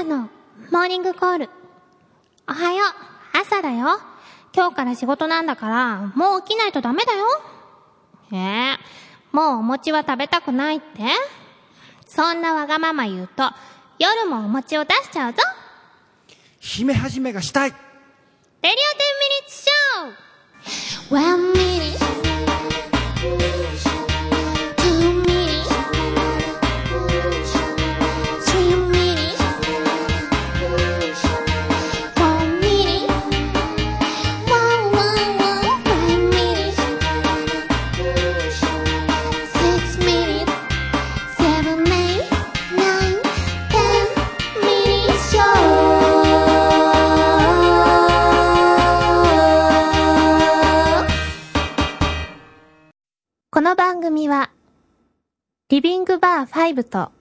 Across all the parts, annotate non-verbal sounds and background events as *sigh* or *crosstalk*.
かのモーニングコール。おはよう、朝だよ。今日から仕事なんだから、もう起きないとダメだよ。ええもうお餅は食べたくないって？そんなわがまま言うと、夜もお餅を出しちゃうぞ。姫始めがしたいレディオ10ミニッツショー One minute Two リビングバー5と、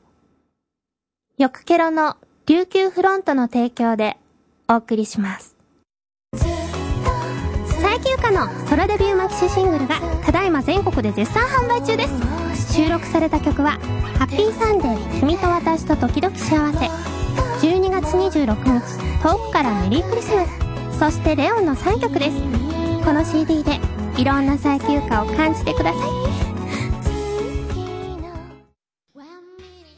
よくケロの琉球フロントの提供でお送りします。最休暇のソロデビューマキシシングルがただいま全国で絶賛販売中です。収録された曲は、ハッピーサンデー君と私と時々幸せ。12月26日、遠くからメリークリスマス。そしてレオンの3曲です。この CD でいろんな最休暇を感じてください。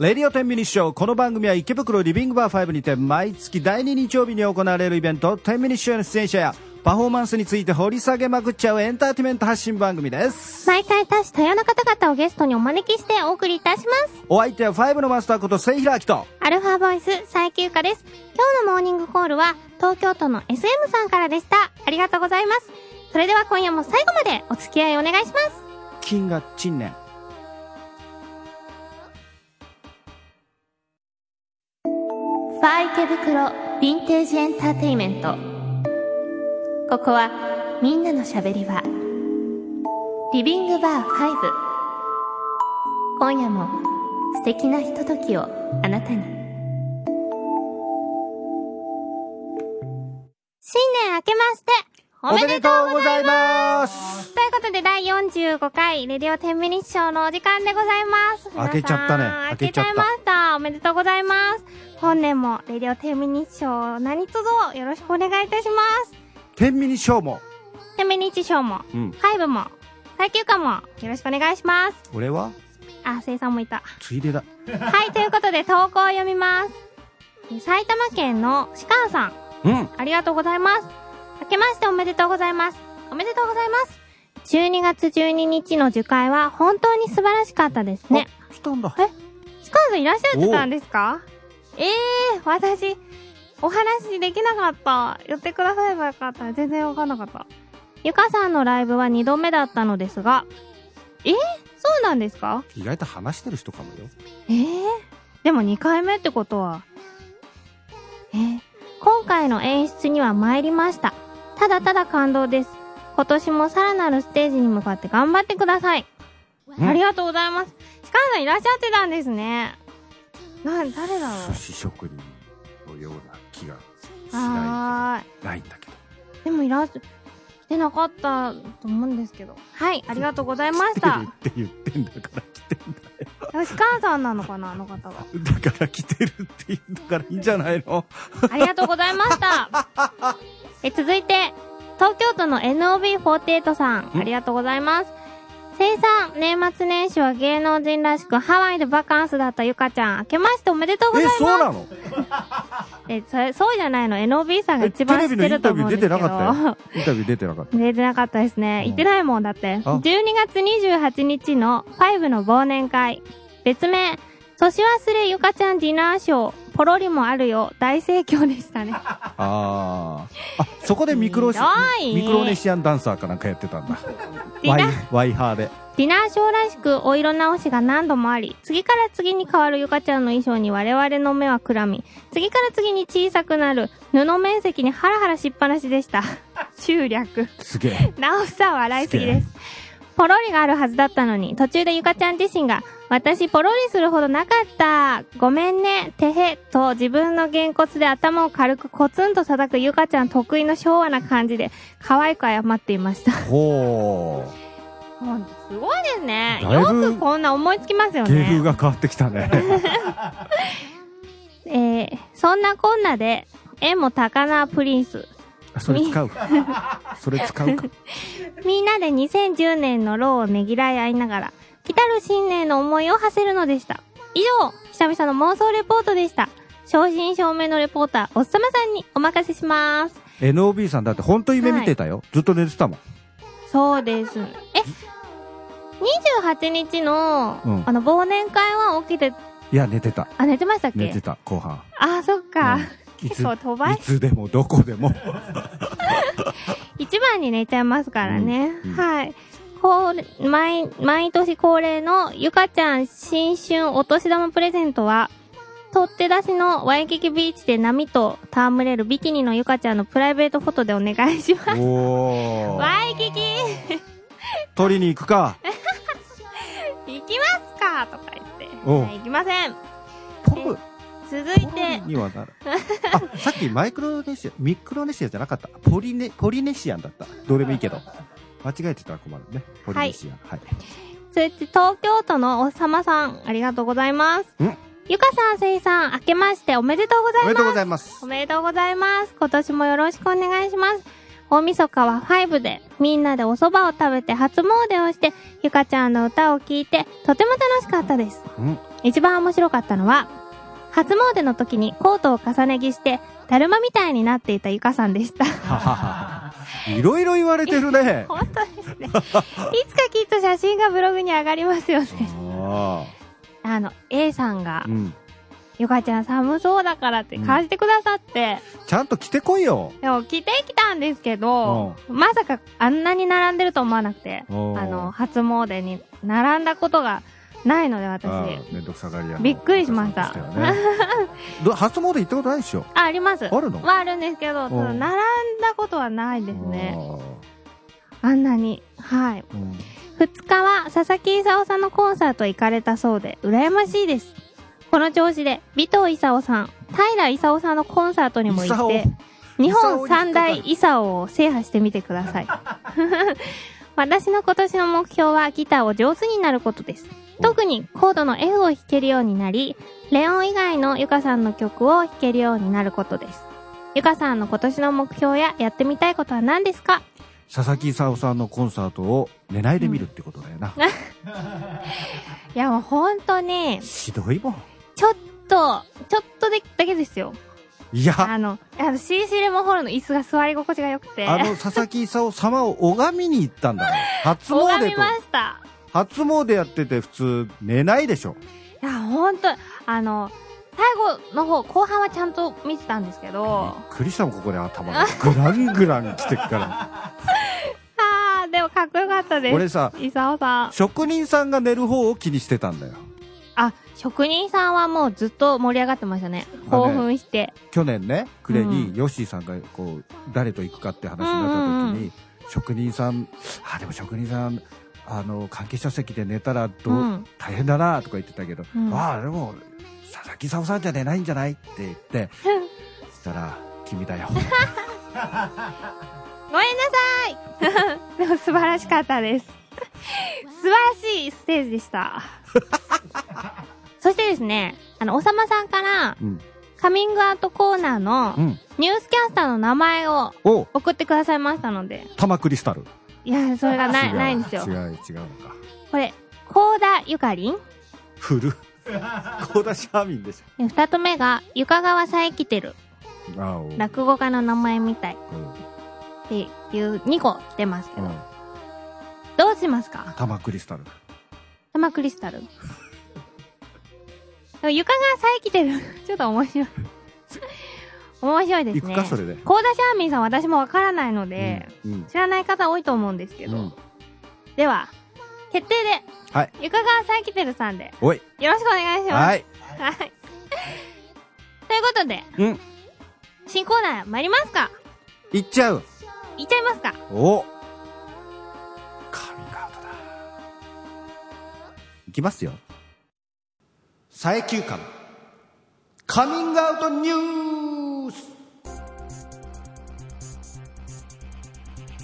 レディオ10ミニッショーこの番組は池袋リビングバー5にて毎月第2日曜日に行われるイベント10ミニッショーの出演者やパフォーマンスについて掘り下げまくっちゃうエンターテイメント発信番組です毎回多種多様な方々をゲストにお招きしてお送りいたします。お相手は5のマスターこと末平明とアルファボイス最休暇です。今日のモーニングコールは東京都の SM さんからでした。ありがとうございます。それでは今夜も最後までお付き合いお願いします。金が陳年ファー池袋ヴィンテージエンターテイメント。ここはみんなのしゃべり場。リビングバー5。今夜も素敵なひとときをあなたに。新年明けましておめでとうございますということで、第45回、レディオ10ミニッショーのお時間でございます。開けちゃったね開開けちゃいました。おめでとうございます。本年も、レディオ10ミニッショー、何卒よろしくお願いいたします。10ミニショーも10ミニッチショーも、うん5も、最休暇も、よろしくお願いします。俺は？あ、生産もいた。ついでだはい、ということで、投稿を読みます。え埼玉県のシカンさん、うんありがとうございます。明けましておめでとうございます。おめでとうございます。12月12日の受会は本当に素晴らしかったですね。あしたんだえシカンさんいらっしゃってたんですか？ええー、私、お話できなかった。言ってくださればよかった。全然わかんなかった。ゆかさんのライブは2度目だったのですが、えー、そうなんですか？意外と話してる人かもよえー、でも2回目ってことは。えー、今回の演出には参りました。ただただ感動です。今年もさらなるステージに向かって頑張ってください。うんありがとうございます。シカンさんいらっしゃってたんですね。な、誰だろう寿司職人のような気がしはなーい。いないんだけどでもいらっしゃ、来てなかったと思うんですけど。はい、ありがとうございましたる。って言ってんだから来てんだよシカンさんなのかなあの方が。だから来てるって言うんだからいいんじゃないの？ありがとうございました。*laughs* え、続いて、東京都の NOB48 さん、ありがとうございます。生産、年末年始は芸能人らしくハワイでバカンスだったゆかちゃん、明けましておめでとうございえます。そうなの？え、それ、そうじゃないの ?NOB さんがえ一番知ってテレビのインると思うんタビュー出ですけど。てなかったよインタビュー出てなかった出てなかったですね。うん行ってないもんだって。あ12月28日の5の忘年会。別名、年忘れゆかちゃんディナーショー、ポロリもあるよ、大盛況でしたね。*laughs* あああそこでミクロシミクロネシアンダンサーかなんかやってたんだ。ワイワイハーで。ディナーショーらしくお色直しが何度もあり、次から次に変わるゆかちゃんの衣装に我々の目はくらみ、次から次に小さくなる。布面積にハラハラしっぱなしでした。*laughs* 集略。すげえ。なおさん笑いすぎです。ポロリがあるはずだったのに、途中でゆかちゃん自身が、私ポロリするほどなかった。ごめんね、てへ、と自分のげんこつで頭を軽くコツンと叩くゆかちゃん得意の昭和な感じで、可愛く謝っていました。ほもうすごいですね。よくこんな思いつきますよう芸風ね。が変わってきたね *laughs* えー、そんなこんなで、縁も高輪プリンス。あそれ使う。*laughs* それ使うか。みんなで2010年のローをねぎらい合いながら、来たる新年の思いを馳せるのでした。以上、久々の妄想レポートでした。正真正銘のレポーター、おっさまさんにお任せします。NOB さんだって本当夢見てたよ。ずっと寝てたもん。そうです。え、28日の、うんあの、忘年会は起きて、いや、寝てた。あ、寝てましたっけ？寝てた、後半。あ、そっか。うん結構飛ばいつでもどこでも。一番に寝ちゃいますからね。うんうんはい。こう、毎、毎年恒例のゆかちゃん新春お年玉プレゼントは、取って出しのワイキキビーチで波と戯れるビキニのゆかちゃんのプライベートフォトでお願いします。おー。ワイキキ取りに行くか？*laughs* 行きますかとか言って。行きません。続いポてブ、にはなる。あ、さっきマイクロネシア、ミクロネシアじゃなかった。ポリネ、ポリネシアンだった。どれもいいけど。間違えてたら困るね。ポリネシアン。はい。続いて東京都のおさまさん、ありがとうございます。んゆかさん、せいさん、明けましておめでとうございます。おめでとうございますお。めでとうございます。今年もよろしくお願いします。大晦日は5で、みんなでお蕎麦を食べて初詣をして、ゆかちゃんの歌を聴いて、とても楽しかったです。うん。一番面白かったのは、初詣の時にコートを重ね着して、だるまみたいになっていたゆかさんでした。*laughs* いろいろ言われてるね。*laughs* 本当ですね。いつかきっと写真がブログに上がりますよね。ああの、A さんがあ。う、ん。ゆかちゃん寒そうだからって貸してくださって、ちゃんと着てこいよ。でも着てきたんですけど、まさかあんなに並んでると思わなくて、あの、初詣に並んだことがないので私。あああめんどくさがり屋のびっくりしましたね *laughs* ど初詣行ったことないでしょ？あります。あるの？はあるんですけど、並んだことはないですね。ああんなに。はい。ーうん2日は佐々木勲さんのコンサート行かれたそうで、羨ましいです。この調子で、尾藤勲さん、平勲さんのコンサートにも行って、日本三大勲を制覇してみてください。*laughs* 私の今年の目標はギターを上手になることです。特にコードの F を弾けるようになり、レオン以外のゆかさんの曲を弾けるようになることです。ゆかさんの今年の目標ややってみたいことは何ですか？佐々木勲さんのコンサートを寝ないで見るってことだよな。*laughs* いやもうほんとね、ひどいもん。ちょっと、ちょっとでだけですよ。いや、あの、あの CC レモンホールの椅子が座り心地が良くて。あの佐々木勲様を拝みに行ったんだから。初詣と拝みま。した。初詣やってて普通寝ないでしょ。いや、ほんと、あの、最後の方、後半はちゃんと見てたんですけど、クリスタもここで頭がグラングラン来てっから。あー、でもかっこよかったです。俺さ、イサオさん。職人さんが寝る方を気にしてたんだよ。あ、職人さんはもうずっと盛り上がってましたね。興奮して。去年ね、暮れうにヨッシーさんがこう、誰と行くかって話になった時に、職人さん、あ、でも職人さん、あの、関係者席で寝たらどう、うん大変だなとか言ってたけど、うんああ、でも、佐々木さんさんじゃ寝ないんじゃないって言って、そしたら、君だよ。*laughs* ごめんなさい *laughs* でも素晴らしかったです。素晴らしいステージでした。そしてですね、あの、おさまさんから、うん。カミングアウトコーナーのうん。ニュースキャスターの名前をお送ってくださいましたので、玉クリスタル。いや、それがない、ないんですよ違。う、違うのか。これ、コーダゆかりんフル。高田シャーミンでしで二つ目が、ゆかがわさえきてる。落語家の名前みたい。うんっていう2個出ますけど。うん。どうしますか？玉クリスタル。玉クリスタル。床がさえきてる。*laughs* ちょっと面白い。面白いですね。行くか、それで。コーダシャーミンさん私もわからないので、うん。うん知らない方多いと思うんですけど。うん。では、決定で、はい。床がさえきてるさんで、おい。よろしくお願いします。はい。はい。ということで、うん。新コーナー参りますか？行っちゃう。いっちゃいますか？おカミングアウトだ。いきますよ。佐伯休暇のカミングアウトニュー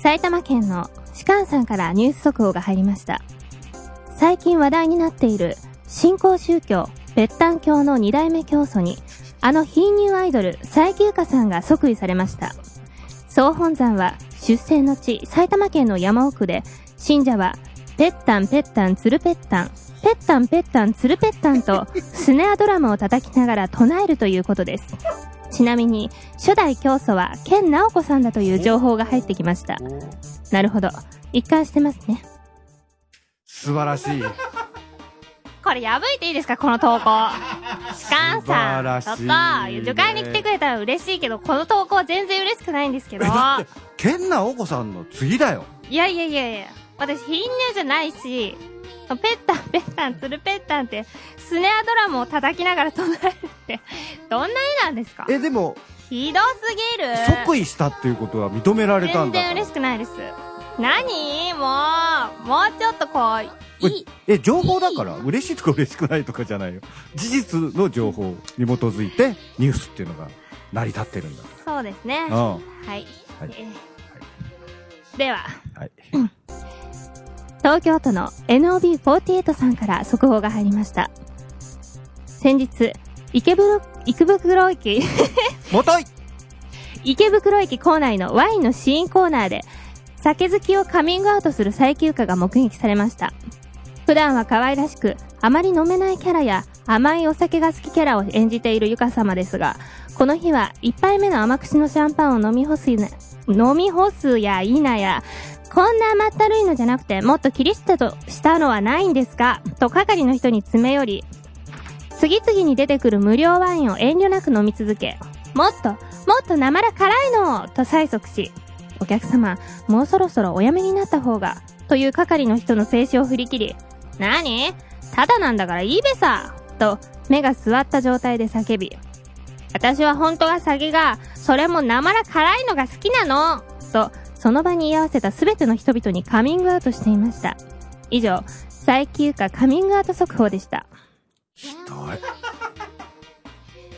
埼玉県の士官さんからニュース速報が入りました。最近話題になっている新興宗教、別丹教の二代目教祖にあの貧乳アイドル、佐伯優香さんが即位されました。総本山は出生の地、埼玉県の山奥で、信者は、ペッタンペッタンツルペッタン、ペッタンペッタンツルペッタンと、スネアドラムを叩きながら唱えるということです。ちなみに、初代教祖は、ケンナオコさんだという情報が入ってきました。なるほど。一貫してますね。素晴らしい。これ破いていいですか？この投稿。シカンさん。ちょっと、迎えに来てくれたら嬉しいけど、この投稿は全然嬉しくないんですけど。え、だって、ケンナオコさんの次だよ。いやいやいやいや。私、貧乳じゃないし、ペッタン、ペッタン、ツルペッタンって、スネアドラムを叩きながら唱えるって、どんな絵なんですか？え、でも、ひどすぎる即位したっていうことは認められたんだ全然嬉しくないです。何？もう、もうちょっとこう、いい。え、情報だから、嬉しいとか嬉しくないとかじゃないよ。事実の情報に基づいて、ニュースっていうのが成り立ってるんだかそうですね。ら。うん。はい。はいえーでは、はい。*laughs* 東京都の NOB48 さんから速報が入りました。先日、池袋、池袋駅、*laughs* もとい池袋駅構内のワインの試飲コーナーで、酒好きをカミングアウトする最休暇が目撃されました。普段は可愛らしく、あまり飲めないキャラや甘いお酒が好きキャラを演じているゆか様ですが、この日は一杯目の甘口のシャンパンを飲み干すな、飲み干すや否や、こんな甘ったるいのじゃなくてもっとキリッとしたのはないんですかと係の人に詰め寄り、次々に出てくる無料ワインを遠慮なく飲み続け、もっと、もっとなまら辛いのと催促し、お客様、もうそろそろおやめになった方が、という係の人の静止を振り切り、なにただなんだからいいべさと、目が座った状態で叫び、私は本当は酒が、それもなまら辛いのが好きなのと、その場に居合わせた全ての人々にカミングアウトしていました。以上、最休暇カミングアウト速報でした。ひどい。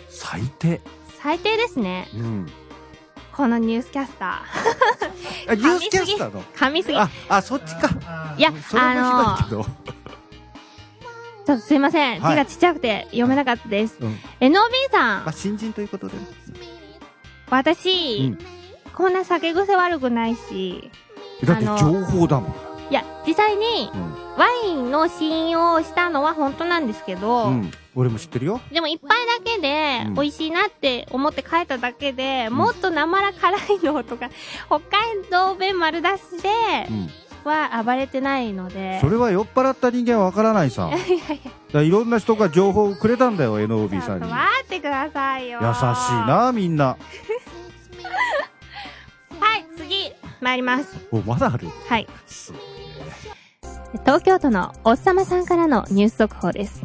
最低。最低ですね。うん。このニュースキャスタあ、ニュースキャスターの？ー。噛みすぎ。あ、あ、そっちか。いや、あ。のちょっとすいません。はい字がちっちゃくて読めなかったです。うん。NOB さん、まあ、新人ということで。私、うんこんな酒癖悪くないし、だって情報だもん。いや、実際にうん。ワインの試飲をしたのは本当なんですけど、うん。俺も知ってるよ。でも一杯だけでうん美味しいなって思って帰っただけで、んもっとなまら辛いのとか、*laughs* 北海道弁丸出しでうん。は暴れてないので、それは酔っ払った人間はわからないさ。*laughs* だからいろんな人が情報をくれたんだよ、ちょ NOB っとさんに。優し待ってくださいよ。いな、みんな。*laughs* はい、次、参ります。お、まだある？はい。すごいね。東京都のおっさまさんからのニュース速報です。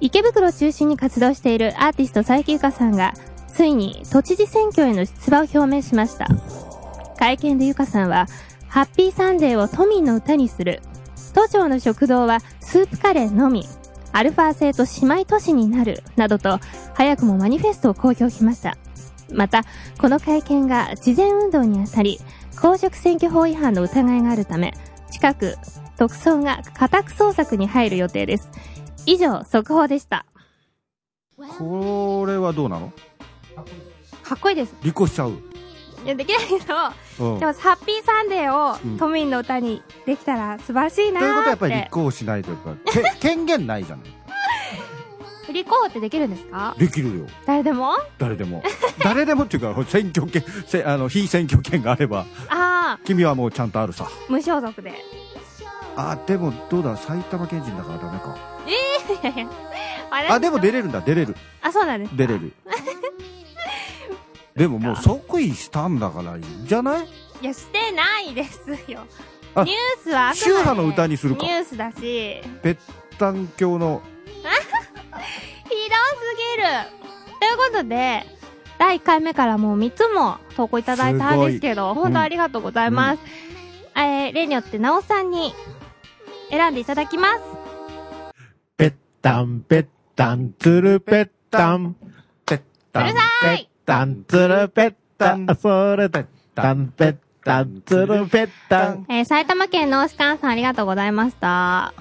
池袋を中心に活動しているアーティスト佐伯ゆかさんが、ついに都知事選挙への出馬を表明しました。会見でゆかさんは、ハッピーサンデーを都民の歌にする。都庁の食堂はスープカレーのみ。アルファ製と姉妹都市になる。などと、早くもマニフェストを公表しました。また、この会見が事前運動にあたり、公職選挙法違反の疑いがあるため、近く、特捜が家宅捜索に入る予定です。以上、速報でした。これはどうなの？かっこいいです。立候補しちゃう？いや、できないけど、うん。でも、ハッピーサンデーうんを都民の歌にできたら素晴らしいなということはやーっぱり立候補しないとやっぱけ権限ないじゃない。立候補ってできるんですか？できるよ。誰でも？誰でも。誰でもっていうか、*laughs* 選挙権、せあの、非選挙権があれば、ああ、君はもうちゃんとあるさ。無所属で。あ、でもどうだ、埼玉県人だからダメか。いやいや。あ、でも出る。れるんだ、出れる。あ、そうなんですか出れ。る。*laughs* でももう即位したんだからいいんじゃない？いや、してないですよ。あニュースは宗派の歌にするかニュースだし、ぺったん教の、*laughs* ぎるということで、第1回目からもう3つも投稿いただいたんですけど、い本当ありがとうございます。えー、例によってなおさんに選んでいただきます。ぺったんぺったんつるぺったん。ぺったんぺったんつるぺったん。それぺったんぺったんつるぺったん。えー、埼玉県のしかんさんありがとうございました。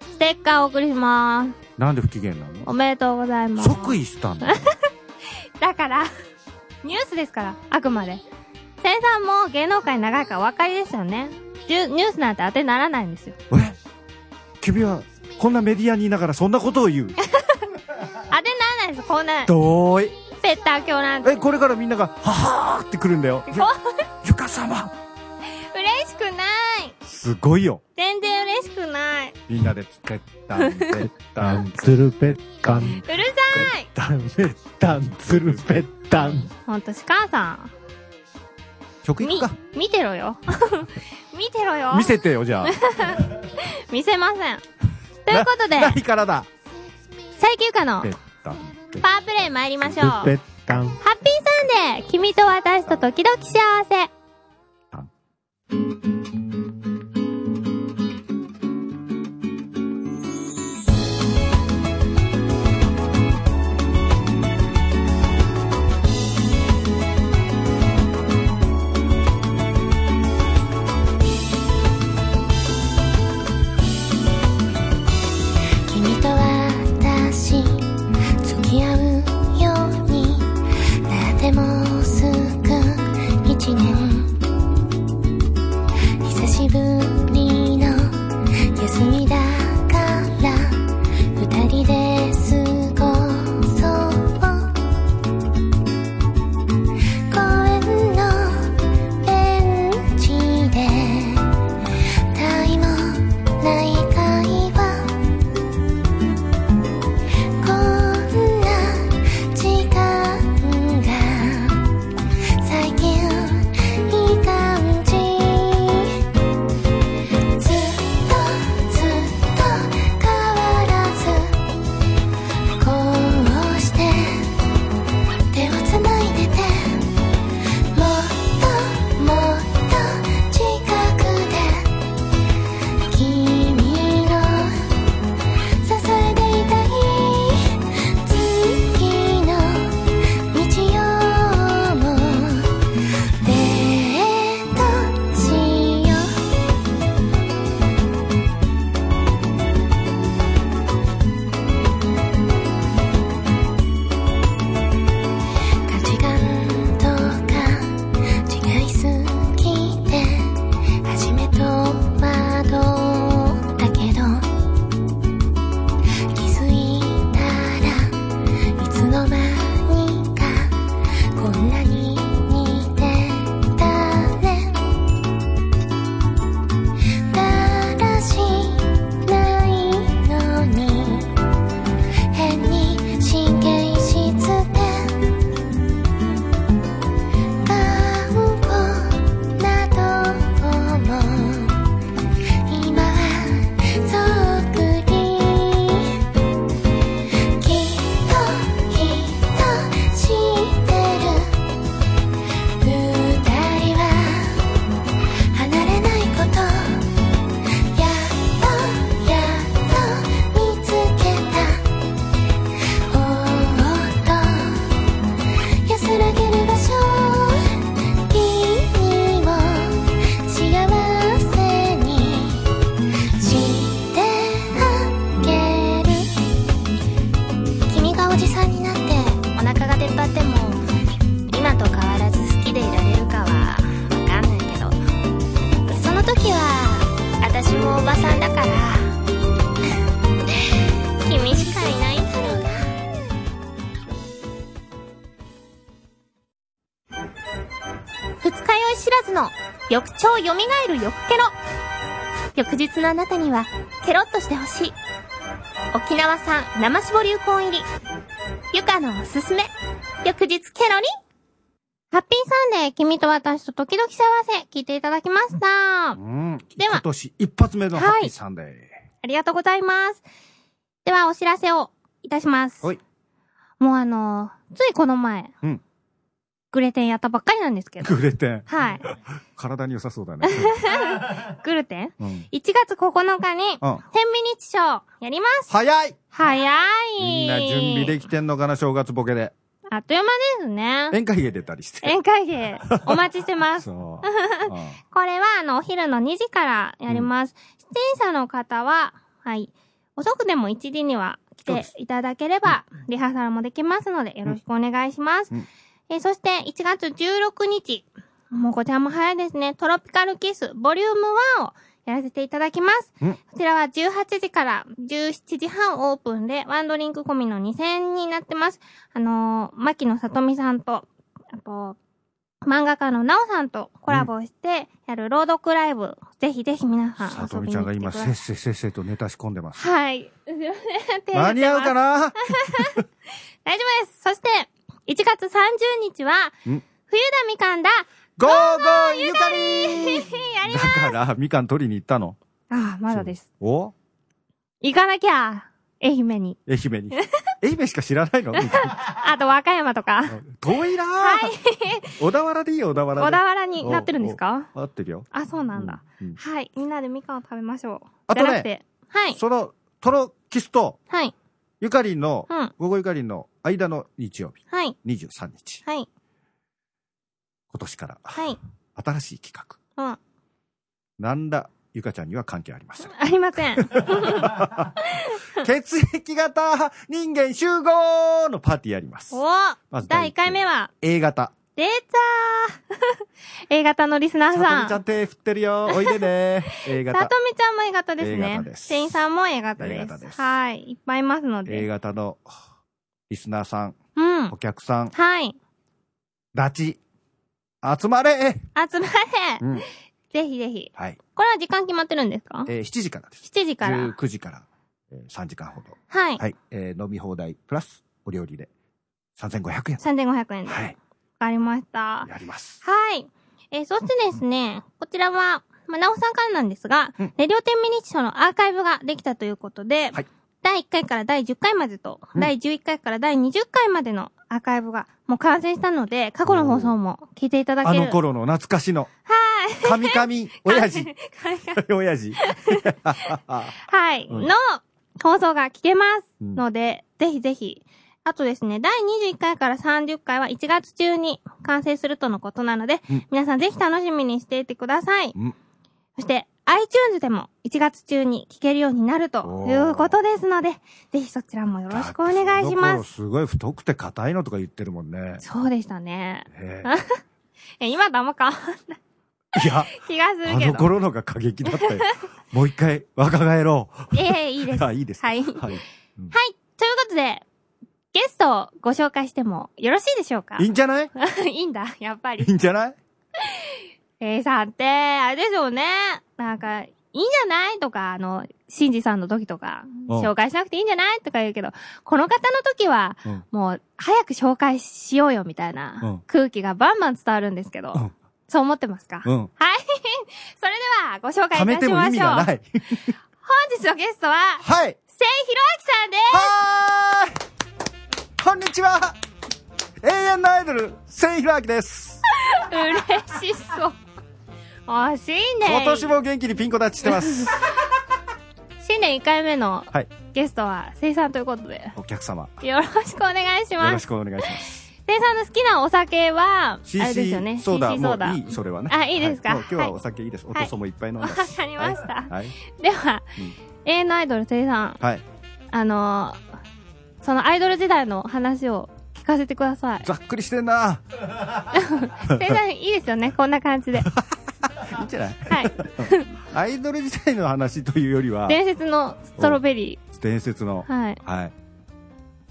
ステッカーお送りします。なんで不機嫌なおめでとうございます。の即位したんだ。*laughs* だから、ニュースですから、あくまで。せいさんも芸能界長いからお分かりですよね。ニュースなんて当てにならないんですよ。え？君は、こんなメディアにいながらそんなことを言う？*laughs* 当てにならないです、こんな、どうい。ペッター教なんて。え、これからみんなが、ははーって来るんだよ。ゆ、*laughs* ゆか様嬉しくないすごいよ。全然嬉しくない。みんなでつけたん、ぺったん。ツルペッタン。うるさいタンペッタンツルペッタン。ほんと、しかさん。み曲いくか。、見てろよ。*laughs* 見てろよ。見せてよ、じゃあ。*laughs* 見せません。ということで、何からだ最休暇のぺったん、ぺっパワープレイ参りましょう。ハッ。ピーサンデー君と私と時々幸せ。翌朝蘇る翌ケロ。翌日のあなたにはケロッとしてほしい。沖縄産生搾りうこん入り。ゆかのおすすめ。翌日ケロリン。ハッピーサンデー、君と私と時々幸せ、聞いていただきました。うん。では今年一発目のハッピーサンデー。ありがとうございます。では、お知らせをいたします。はい。もうあのーついこの前、うんグレテンやったばっかりなんですけど。グレテン。はい。体に良さそうだね。*laughs* グルテン？うん。?1 月9日に、うん。天ミニッチショー、やります。早い早い。みんな準備できてんのかな、正月ボケで。あっという間ですね。宴会芸出たりして。宴会芸、お待ちしてます。*laughs* これは、あの、お昼の2時からやります。出演者の方は、はい。遅くても1時には来ていただければ、リハーサルもできますので、よろしくお願いします。うんえーそして、1月16日、もうこちらも早いですね、トロピカルキス、ボリューム1をやらせていただきます。うんこちらは18時から17時半オープンで、ワンドリンク込みの2000円になってます。あのー、牧野さとみさんと、あと、漫画家のなおさんとコラボしてやる朗読ライブ、ぜひぜひ皆さんさとみちゃんが今。せっせせっせとネタ仕込んでます。はい。間に合うかなな？*laughs* 大丈夫です。そして、1月30日は、ん？冬田みかんだ。ゴーゴーゆかりやりまだから、みかん取りに行ったの？ああ、まだです。お？行かなきゃ、愛媛に。愛媛に。愛媛しか知らないの？*laughs* みかんあと、和歌山とか。遠いなぁ。はい。小田原でいいよ、小田原で。小田原になってるんですか？合ってるよ。あ、そうなんだ。うんうんはい。みんなでみかんを食べましょう。あとねじゃなくて。はい。その、トロキスとはい。ゆかりんの、うん。午後ゆかりんの間の日曜日、はい。23日。はい。今年から、はい。新しい企画。うん。なんだ、ゆかちゃんには関係ありません。*laughs* ありません。*laughs* 血液型人間集合のパーティーやります。おまず第1回目は、A 型。出たー *laughs* A 型のリスナーさとさん。みちゃん手振ってるよ。おいでね。A さ型と。みちゃんも A 型です A ね型。です店員さんも A 型 A です。型ですはい。いっぱいいますの A で。型のリスナーさん、うんお。客さん、はい。ダチ、集まれ集まれ、うん。ぜひぜひ。はい。これは時間決まってるんですか？えー7時からです。?7 時から。19時から、えー3時間ほど。はい。はい。えー飲み放題プラスお料理で3500円。3500円で。わはい。かりました。やります。はい。えーそしてですね、こちらは、まあ、なおさんからなんですが、うんレディオ10ミニッションのアーカイブができたということで、はい第1回から第10回までと、うん第11回から第20回までのアーカイブがもう完成したので、過去の放送も聞いていただあける。の頃の懐かしの、はい。神々、親父、親父。*laughs* はい。うんの放送が聞けますうんので、ぜひぜひ。あとですね、第21回から30回は1月中に完成するとのことなので、うん皆さんぜひ楽しみにしていてください。うんそして、iTunes でも1月中に聞けるようになるということですので、ぜひそちらもよろしくお願いします。すごい太くて硬いのとか言ってるもんね。そうでしたね。*laughs* ええ今とあんま変わんないえいや、気がするあのけど。頃のが過激だったよ。*laughs* もう一回若返ろう。ええいいです。あ、いいです。はい。はい。はい。ということで、ゲストをご紹介してもよろしいでしょうか？いいんじゃない？*laughs* いいんだ、やっぱりい。いんじゃない？A さんって、あれですよね。なんか、いいんじゃない？とか、あの、シンジさんの時とか、うん紹介しなくていいんじゃない？とか言うけど、この方の時は、うんもう、早く紹介しようよみたいなうん空気がバンバン伝わるんですけど、うんそう思ってますか、うん。はい。*laughs* それでは、ご紹介いたしましょう。意味がない。本日のゲストは、はい。せいひろあきさんです。はーい。こんにちは。永遠のアイドル、せいひろあきです。*laughs* 嬉しそう。あ、新年。今年も元気にピンコ立ちしてます。*laughs* 新年1回目のはい。ゲストは、せいさんということで、お客様、よろしくお願いします。よろしくお願いします。せいさんの好きなお酒は、あれですよね。ソーダ、CC ソーダ。もういい、それはね。あいいですか？はもう今日ははいお酒いいです。おはいとそもいっぱい飲んだわかりましたはい。はい。では、うん永遠のアイドルせいさん、はいあのー、そのアイドル時代の話を聞かせてください。ざっくりしてんな。*laughs* せいさん、いいですよね、こんな感じで。いいんじゃない？はい。アイドル時代の話というよりは、伝説のストロベリ伝説の、ー。はい。はい。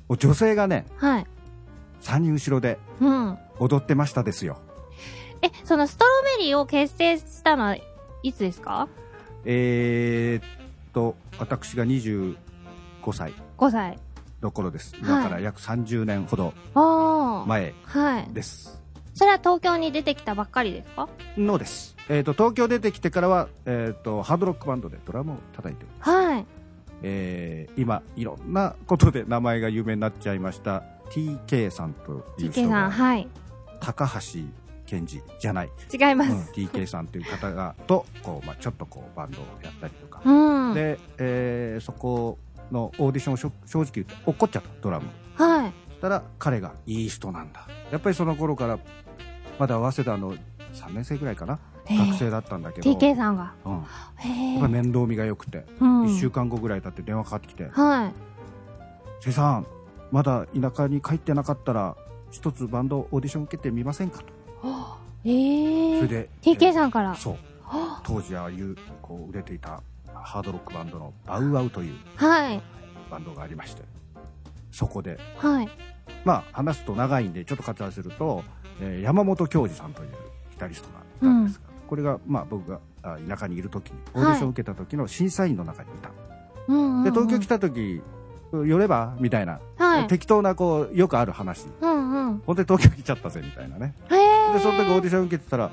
お女性がね、はい。3人後ろでうん。踊ってましたですよ。え、そのストロベリーを結成したのはいつですか？えー、っと、私が25歳 ?5 歳。の頃です。今から約30年ほどああ。前はい。です。それは東京に出てきたばっかりですか？のです。えーっと、東京出てきてからは、えーっと、ハードロックバンドでドラムを叩いて。はい。えー今、いろんなことで名前が有名になっちゃいました、TK さんという TK さん、人が、はい。高橋健二じゃない、違いまうんす。TK さんという方が、と、こう、まあちょっとこう、バンドをやったりとか、うん。で、えーそこのオーディションを正直言って落っちゃったドラムはい。そしたら彼がいい人なんだやっぱりその頃からまだ早稲田の3年生ぐらいかな？へー学生だったんだけど、TK さんが。うん、やっ。ぱり面倒見が良くて、うん。1週間後ぐらい経って電話かかってきてはい。せいさん、まだ田舎に帰ってなかったら、一つバンドオーディション受けてみませんか？と。ええそれで、TK さんから。そう。当時ああいう、こう、売れていたハードロックバンドのバウアウというはい。バンドがありまして、そこで、はい。まあ、話すと長いんで、ちょっと割愛すると、えー山本京二さんというギタリストがいたんですが、これが、まあ、僕があ田舎にいる時に、オーディションを受けた時の審査員の中にいた。うんうんうん。で、東京来た時、寄ればみたいな、はい。適当な、こう、よくある話。うんうん。本当に東京来ちゃったぜ、みたいなね。で、その時オーディション受けてたら、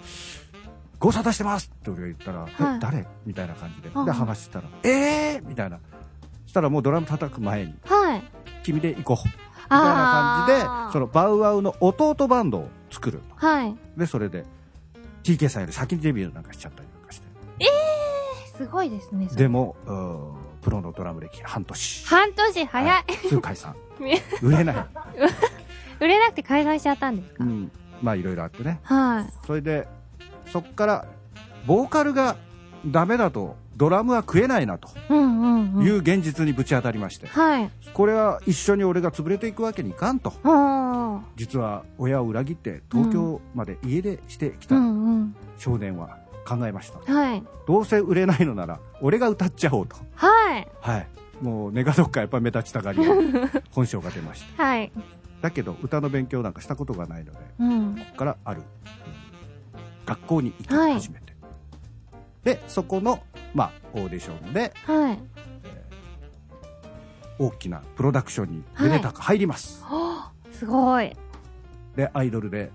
ご無沙汰してますって俺が言ったら、はいえ、誰みたいな感じで。うんで、話してたら、えーみたいな。そしたらもうドラム叩く前に、はい。君で行こう。みたいな感じでそのバウアウの弟バンドを作る。はい。で、それで、TK さんより先にデビューなんかしちゃったりなんかして。すごいですね。でも、プロのドラム歴半年。半年早い。はいすぐ解散。*laughs* 売れない。*laughs* 売れなくて開催しちゃったんですか？うん。まあ、いろいろあってね。はい。それで、そっから、ボーカルがダメだと、ドラムは食えないなと。いう現実にぶち当たりまして、はい。これは一緒に俺が潰れていくわけにいかんと。あ実は親を裏切って東京まで家出してきあ。た。少年は考えました。はい。どうせ売れないのなら、俺が歌っちゃおうと。はい。はい。もう、根がどっかやっぱ目立ちたがりの *laughs* 本性が出ました。はい。だけど、歌の勉強なんかしたことがないので、うん。ここからある学校に行き始めて、でそこの、まあ、オーディションではい。大きなプロダクションにめでたく入ります、はあすごい。でアイドルで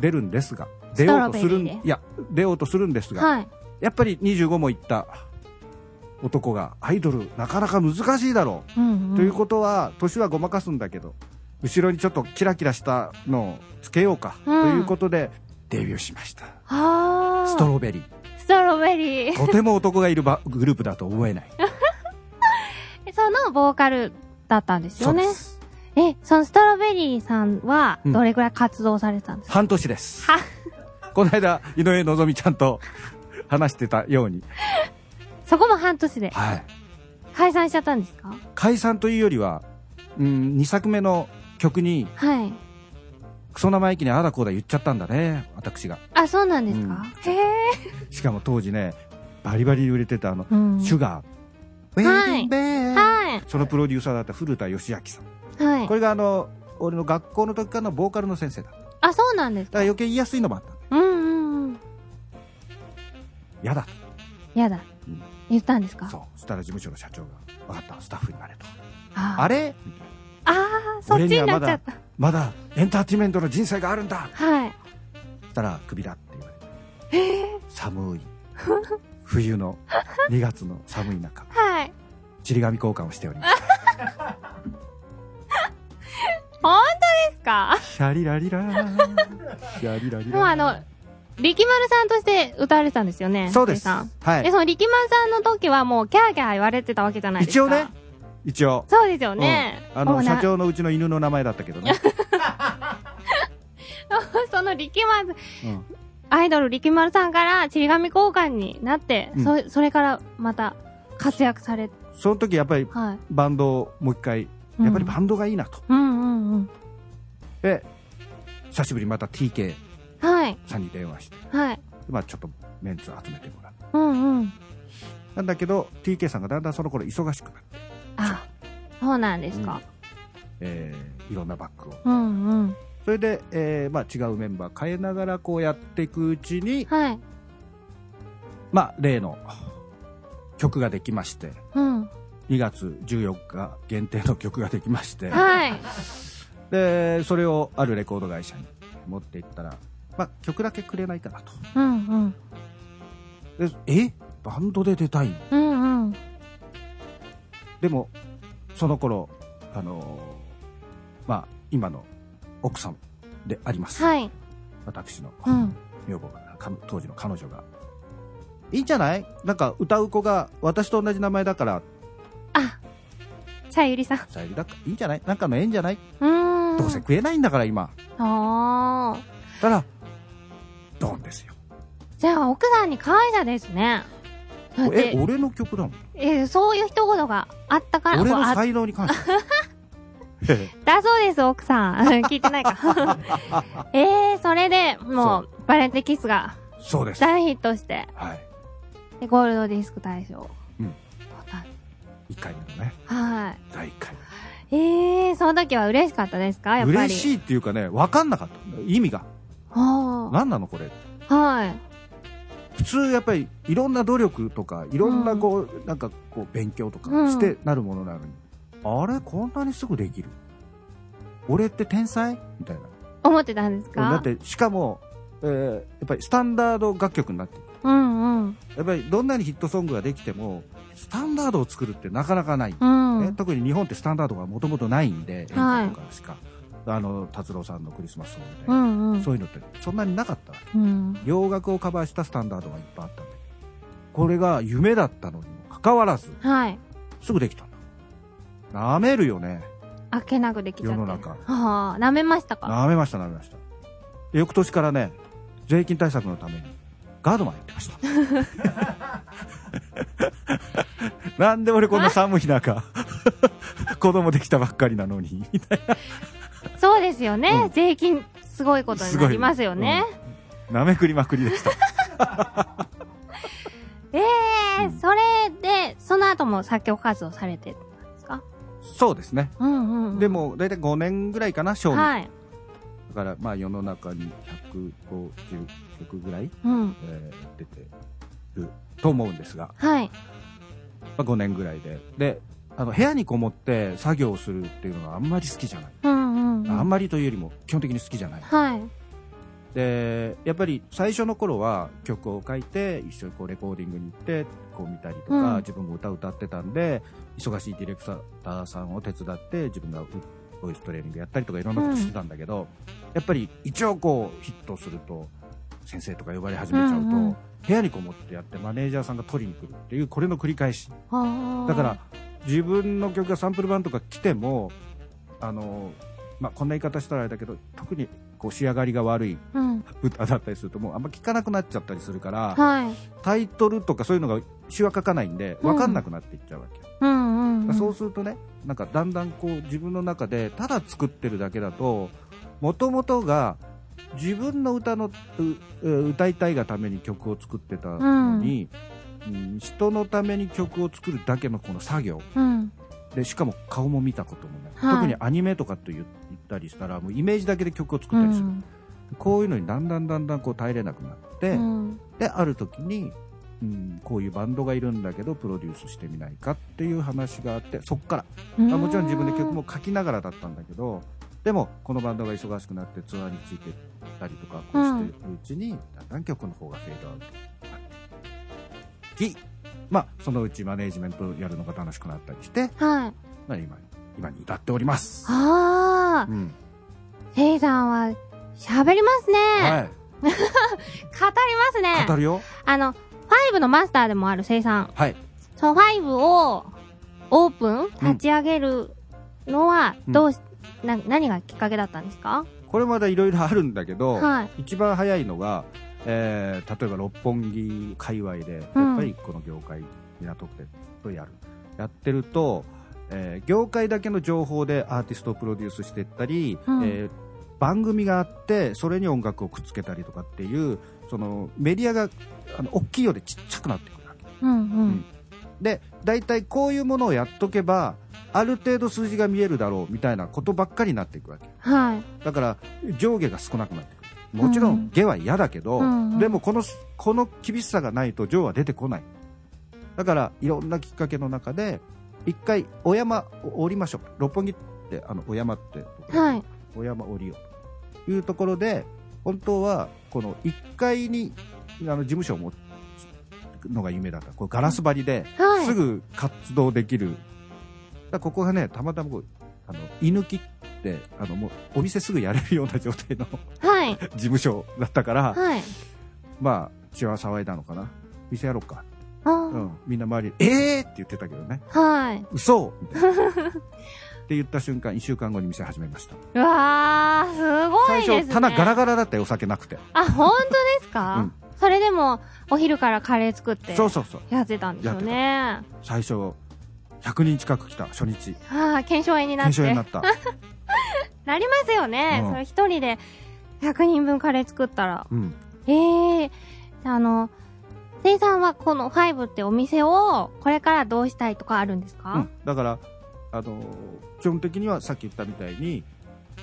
出るんですが出ようとするんストロベリーでいや出ようとするんですが、はい。やっぱり25もいった男がアイドルなかなか難しいだろう、うん、うん。ということは年はごまかすんだけど後ろにちょっとキラキラしたのをつけようか、うんということでデビューしましたはあ。ストロベリーストロベリー。とても男がいるバグループだと思えない。*laughs* そのボーカルだったんですよねそうで。す。え、そのストロベリーさんは、うんどれくらい活動されてたんですか、半年です。は、この間、井上のぞみちゃんと *laughs* 話してたように、そこも半年ではい。解散しちゃったんですか？解散というよりは、うん、2作目の曲に、はい。クソ生意気にああだこうだ言っちゃったんだね、私が。あ、そうなんですか、へえ。しかも当時ね、バリバリに売れてたあの、うん。シュガー。ウはいはい。そのプロデューサーだった古田義明さん。はいこ。れがあの、俺の学校の時からのボーカルの先生だ。だかあ、そうなんですか？ら余計言いやすいのもあった。うんうんうん。やだ。やだうん。言ったんですか？そう。そしたら事務所の社長が、分かった、スタッフになれと。ああれ？みたいな。あー、そっちになっちゃった。まだエンターテインメントの人生があるんだはい。そしたらクビだって言われて寒い冬の2月の寒い中はい。ちり紙交換をしております *laughs* 本当ですか？シャリラリラーシャリラリラもうあの、力丸さんとして歌われてたんですよね。そうですはいその力丸さんの時はもうキャーキャー言われてたわけじゃないですか。一応ね。一応そうですよね。うんあの社長のうちの犬の名前だったけどね、*laughs* その力丸、うんアイドル力丸さんからちり紙交換になって、うんそ、それからまた活躍され、その時やっぱりはい。バンドをもう一回うんやっぱりバンドがいいなと、うんうんうん。で久しぶりにまた TK はい。さんに電話して、はい。まあ、ちょっとメンツを集めてもらってうんうん。なんだけど TK さんがだんだんその頃忙しくなって、あ、そうなんですか。えーいろんなバッグをうんうん。それで、えーまあ、違うメンバー変えながらこうやっていくうちに、はい。まあ、例の曲ができましてうん。2月14日限定の曲ができましてはい。でそれをあるレコード会社に持っていったら、まあ、曲だけくれないかなとうんうん。でえ？バンドで出たいの？うんうん。でもその頃あのーまあ今の奥さんであります、はい。私のうん。女房がか当時の彼女がいいんじゃない？なんか歌う子が私と同じ名前だからあ、さゆりさん。さゆりだからいいんじゃない？なんかの縁じゃない？うーん。どうせ食えないんだから今ああ。たらドンですよじゃあ、奥さんに感謝ですね。え俺の曲だもんえーそういう一言があったから、俺の才能に関して *laughs* だそうです、奥さん。*laughs* 聞いてないか。*laughs* えー、それで、もう、バレンティキスがそうです。大ヒットして、はい。でゴールドディスク大賞。うん1回目のね、は第1回い。えー、その時は嬉しかったですか？やっ目。ぱり。い。嬉しいっていうかね、分かんなかった。意味が。は何なのこれ。あ。はい。普通やっぱりいろんな努力とか、いろんなこう、なんかこう勉強とかしてなるものなのに、あれこんなにすぐできる？俺って天才？みたいな。思ってたんですか？だって、しかも、えーやっぱりスタンダード楽曲になってるうんうん。やっぱりどんなにヒットソングができても、スタンダードを作るってなかなかない。うん。ね特に日本ってスタンダードがもともとないんで、演はい歌とかしか。あの、達郎さんのクリスマスソンうグんうん。で、そういうのってそんなになかったわけ。うん。洋楽をカバーしたスタンダードがいっぱいあったんで。これが夢だったのにもかかわらず、はい。すぐできたんだ。舐めるよね。あけなくできちゃって。世の中はあ、舐めましたか？舐めました、舐めました。翌年からね、税金対策のために、ガードマンやってました。*laughs* なんで俺こんな寒い中、子供できたばっかりなのに、みたいそうですよね。うん税金、すごいことな。になりますよね。うん。舐めくりまくりでした。え *laughs* えーうんそれで、その後も作曲活動されてたんですか？そうですね。うんうんうん。で、も、だいたい5年ぐらいかな、賞に。はい。だから、まあ世の中に150曲ぐらい、うん。えー出てると思うんですが、はい。まあ、5年ぐらいで。で、あの、部屋にこもって作業をするっていうのがあんまり好きじゃない。うんうん、うん。あんまりというよりも基本的に好きじゃない。はい。で、やっぱり最初の頃は曲を書いて、一緒にこうレコーディングに行って、こう見たりとか、うん自分も歌を歌ってたんで、忙しいディレクターさんを手伝って、自分がボイストレーニングやったりとかいろんなことしてたんだけど、やっぱり一応こうヒットすると、先生とか呼ばれ始めちゃうと、うんうん部屋にこもってやってマネージャーさんが取りに来るっていう、これの繰り返し。だから、自分の曲がサンプル版とか来ても、あの、まあ、こんな言い方したらあれだけど、特にこう仕上がりが悪いうん。歌だったりすると、もうあんま聞かなくなっちゃったりするから、はい。タイトルとかそういうのが詩は書かないんで、わかんなくなっていっちゃうわけ。うんうん、うん。そうするとね、なんかだんだんこう自分の中で、ただ作ってるだけだと、もともとが自分の歌の、う歌いたいがために曲を作ってたのに、うん人のために曲を作るだけのこの作業。うん。で、しかも顔も見たこともない。はい特にアニメとかと言ったりしたら、もうイメージだけで曲を作うったりする。ん。こういうのにだんだんだんだんこう耐えれなくなって、うん。で、ある時に、うん、こういうバンドがいるんだけど、プロデュースしてみないかっていう話があって、そっから、まあもちろん自分で曲も書きながらだったんだけど、でも、このバンドが忙しくなってツアーについてたりとか、こうしてるうちに、だんだん曲の方がフェードアウトき、まあ、そのうちマネージメントやるのが楽しくなったりして、はい。まあ、今、今に至っております。ああう。ん。せいさんは、喋りますね。はい。*laughs* 語りますね。語るよ。あの、5のマスターでもあるせいさん。はい。その5をオープン立ち上げるのは、うんどうし、な、何がきっかけだったんですか？これまだいろいろあるんだけど、はい。一番早いのが、えー例えば六本木界隈で、やっうんぱりこの業界、港区でとやる。やってると、えー業界だけの情報でアーティストをプロデュースしていったり、うんえー番組があって、それに音楽をくっつけたりとかっていう、そのメディアがあの大きいようでちっちゃくなってくるわけ。うんうん。で、大体こういうものをやっとけば、ある程度数字が見えるだろうみたいなことばっかりになっていくわけ。はい。だから上下が少なくなってくるもちろうん。ん下は嫌だけど、うんうん。でもこのこの厳しさがないと上は出てこない。だからいろんなきっかけの中で一回お山を降りましょう。六本木ってあのお山ってところはい。お山降りよう。というところで本当はこの1階にあの事務所を持つのが夢だった。こうガラス張りで、はい。すぐ活動できる。だからここがねたまたまこうあの居抜きってあのもうお店すぐやれるような状態のはい。*laughs* 事務所だったから、はい。まあ血は騒いだのかな店やろうか、あうん、みんな周りで「えー!」って言ってたけどねあ。はい。「嘘!」みたいなって言った瞬間1週間後に店始めましたうわー、すご最いですね。初棚ガラガラだったよお酒なくてあ、本当ですか、うんそれでも、お昼からカレー作って。そうそうそうやってたんですよね。最初100人近く来た、初日。ああ、検証炎になって。検証炎になった。なりますよね。うんそれ一人で100人分カレー作ったら。うん。ええあの、生産はこの5ってお店をこれからどうしたいとかあるんですか？うん、だから、あのー基本的にはさっき言ったみたいに、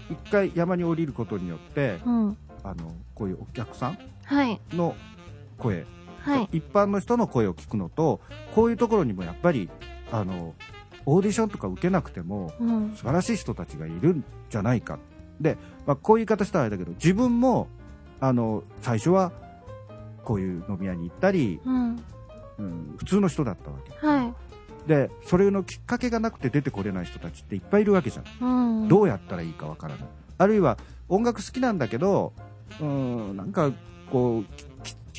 一回山に降りることによって、うん。あの、こういうお客さんはい。の声、はい。一般の人の声を聞くのと、こういうところにもやっぱり、あの、オーディションとか受けなくても、うん。素晴らしい人たちがいるんじゃないか。で、まあ、こういう言い方したらあれだけど、自分も、あの、最初は、こういう飲み屋に行ったり、うん。うん、普通の人だったわけ。はい。で、それのきっかけがなくて出てこれない人たちっていっぱいいるわけじゃん。うん。どうやったらいいかわからない。あるいは、音楽好きなんだけど、うん、なんか、こう、き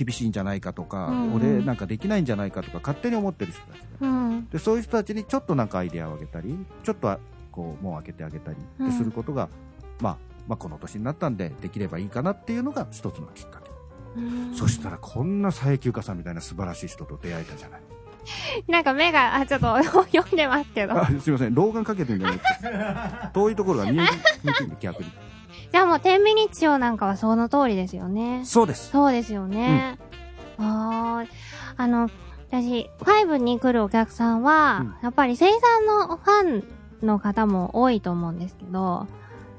厳しいんじゃないかとか、うん俺なんかできないんじゃないかとか勝手に思ってる人たちがうん。でそういう人たちにちょっとなんかアイデアをあげたりちょっとはこう門を開けてあげたりうん。ですることが、まあ、まあこの年になったんでできればいいかなっていうのが一つのきっかけ、うん。そしたらこんな佐伯ゆかさんみたいな素晴らしい人と出会えたじゃない。なんか目が、あ、ちょっと *laughs* 読んでますけど。あすいません。老眼かけてるんじゃなくて遠いところが見える逆にじゃあもう天秤日賞なんかはその通りですよね。そうです。そうですよね。あーあの、私、5に来るお客さんは、うん。やっぱり生産のファンの方も多いと思うんですけど、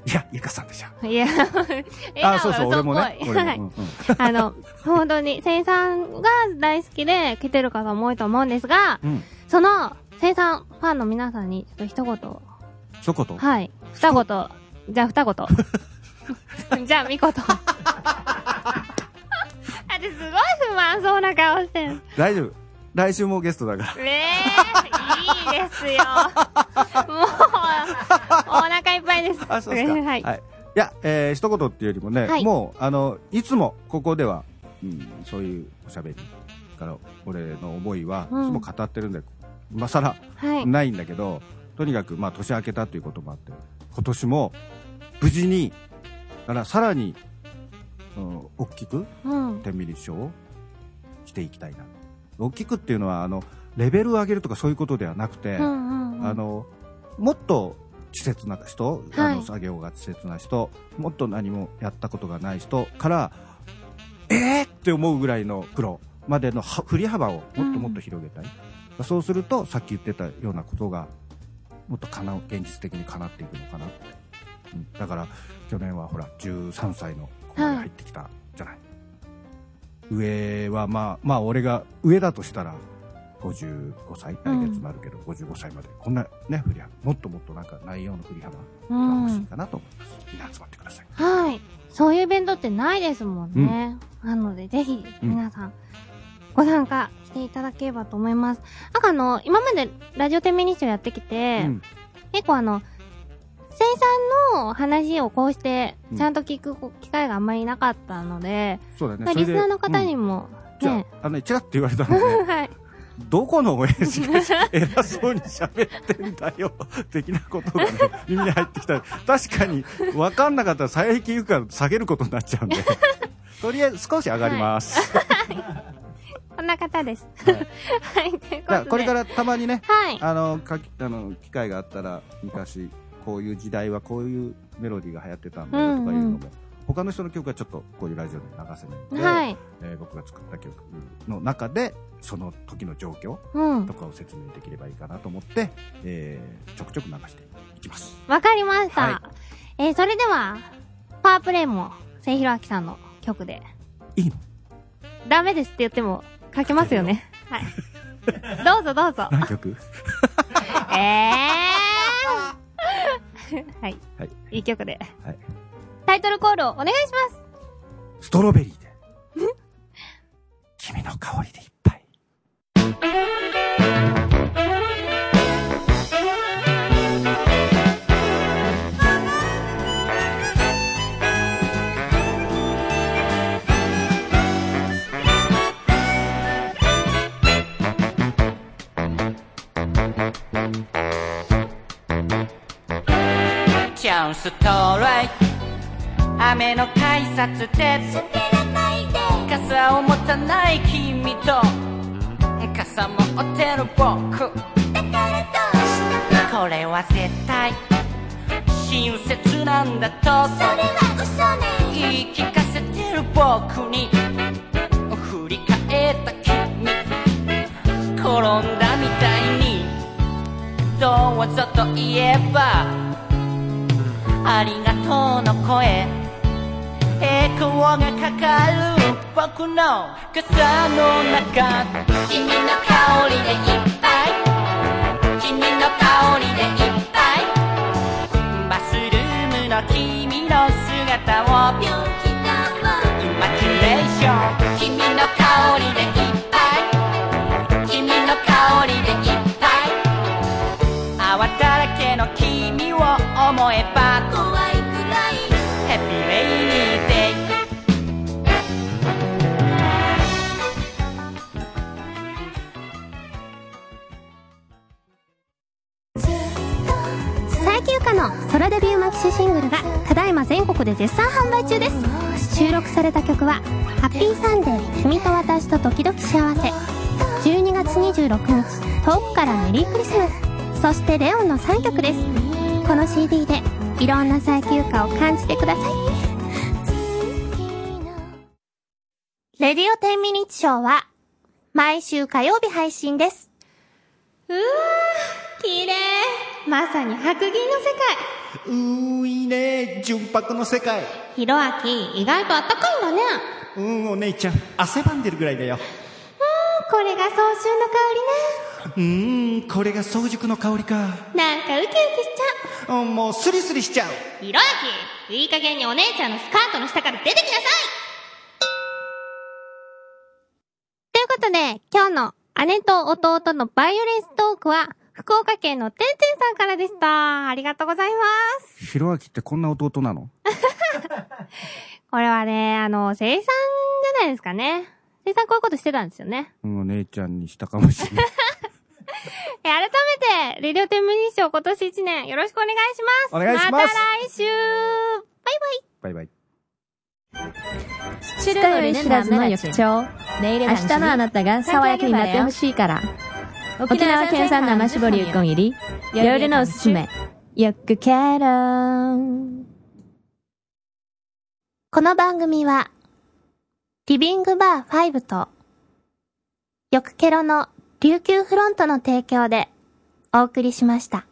いやゆかさんでしょ。いや、*laughs* あそうそう俺もねはい。うんうん。*laughs* あの、本当に生産が大好きで来てる方も多いと思うんですが、うん。その生産ファンの皆さんにちょっと一言、一言？はい、二言、じゃあ二言。*laughs* *laughs* じゃあ三言。だってすごい不満そうな顔してる。大丈夫来週もゲストだからええいいですよ。もう、お腹いっぱいです。あ、そうですか。はい。い。いや、えー、一言っていうよりもね、はいもう、あの、いつもここでは、うん、そういうおしゃべりから、俺の思いは、いつうんも語ってるんで、今更はい。ないんだけど、とにかく、まあ、年明けたということもあって、今年も、無事に、だから、さらに、うん、大きく、うん。天秤賞をしていきたいな。大きくっていうのは、あの、レベルを上げるとかそういうことではなくて、うんうんうん。あのもっと稚拙な人、はいあの作業が稚拙な人もっと何もやったことがない人からえーって思うぐらいのプロまでのは振り幅をもっともっと広げたい、そうするとさっき言ってたようなことがもっとかな現実的にかなっていくのかなって、うん、だから去年はほら13歳の子まで入ってきたじゃない、上はまあまあ俺が上だとしたら55歳来月になるけど、55歳までこんなね振り幅もっともっとなんか内容の振り幅うが欲しいん。かなと思います、みんな集まってくださいはい。そういうイベントってないですもんね。なので、ぜひ、皆さん、ご参加していただければと思います。なんかあの、今までラジオテミニッションやってきて、うん結構あの、生産の話をこうして、ちゃんと聞く機会があんまりなかったので、そうだねリスナーの方にうんも、じゃね、ああのねちらっと言われたのではい。*laughs* どこの親父が偉そうに喋ってんだよ *laughs* 的なことがね *laughs* 耳に入ってきた確かに分かんなかったら佐伯ゆか下げることになっちゃうんでとりあえず少し上がります、こんな方です。はいはい、ということで。これからたまにねはい。あのかあの機会があったら昔こういう時代はこういうメロディーが流行ってたんだよとかいうのも、うんうん他の人の曲はちょっとこういうラジオで流せないので、はい。えー僕が作った曲の中でその時の状況うんと。かを説明できればいいかなと思って、えーちょくちょく流していきます。わかりました。はいえー、それでは、パワープレイも、せいひろあきさんの曲で。いいの？ダメですって言っても、書きますよね。はい。どうぞどうぞ。何曲？え *laughs* えー。*laughs* はい。はい。いい曲で。はい。タイトルコールをお願いします。ストロベリーで。*laughs* 君の香りでいっぱい。ンス到来雨の改札で。傘を持たない君と傘も持ってる僕。これは絶対。親切なんだと。それは嘘ね。言い聞かせてる僕に。振り返った君。転んだみたいに。どうぞと言えばありがとうの声。栄光がかかる僕の傘の中。君の香りでいっぱい。君の香りでいっぱい。バスルームの君の姿をイマジネーション。君の香りでいっぱ暇のデビューマキシシングルがただいま全国で絶賛販売中です。収録された曲は「ハッピーサンデー君と私と時々幸せ」12月26日遠くからメリークリスマス。そしてレオンの3曲です。この CD でいろんな最休暇を感じてください。レディオ10ミニッツショーは毎週火曜日配信です。うわー綺麗。まさに白銀の世界うーいいね純白の世界ひろあき、意外とあったかいんだね。うんお姉ちゃん汗ばんでるぐらいだよこれが早春の香うーんこれが早熟の香りかりね。なんかウキウキしちゃうんもうスリスリしちゃうう。ひろあき、いい加減にお姉ちゃんのスカートの下から出てきなさいということで、今日の姉と弟のバイオレンストークは、福岡県のてんてんさんからでした。ありがとうございます。ひろあきってこんな弟なの？*laughs* これはね、あの、生産じゃないですかね。生産こういうことしてたんですよね。うんお姉ちゃんにしたかもしれない *laughs* え改めて、レディオテンミニッショー今年1年よろしくお願いします。お願いしますまた来週バイバイバイバイ知るより知らずの翌朝。明日のあなたが爽やかになってほしいから。沖縄県産生絞りうこん入り。夜のおすすめ。よくケロ。この番組は、リビングバー5と、よくケロの琉球フロントの提供でお送りしました。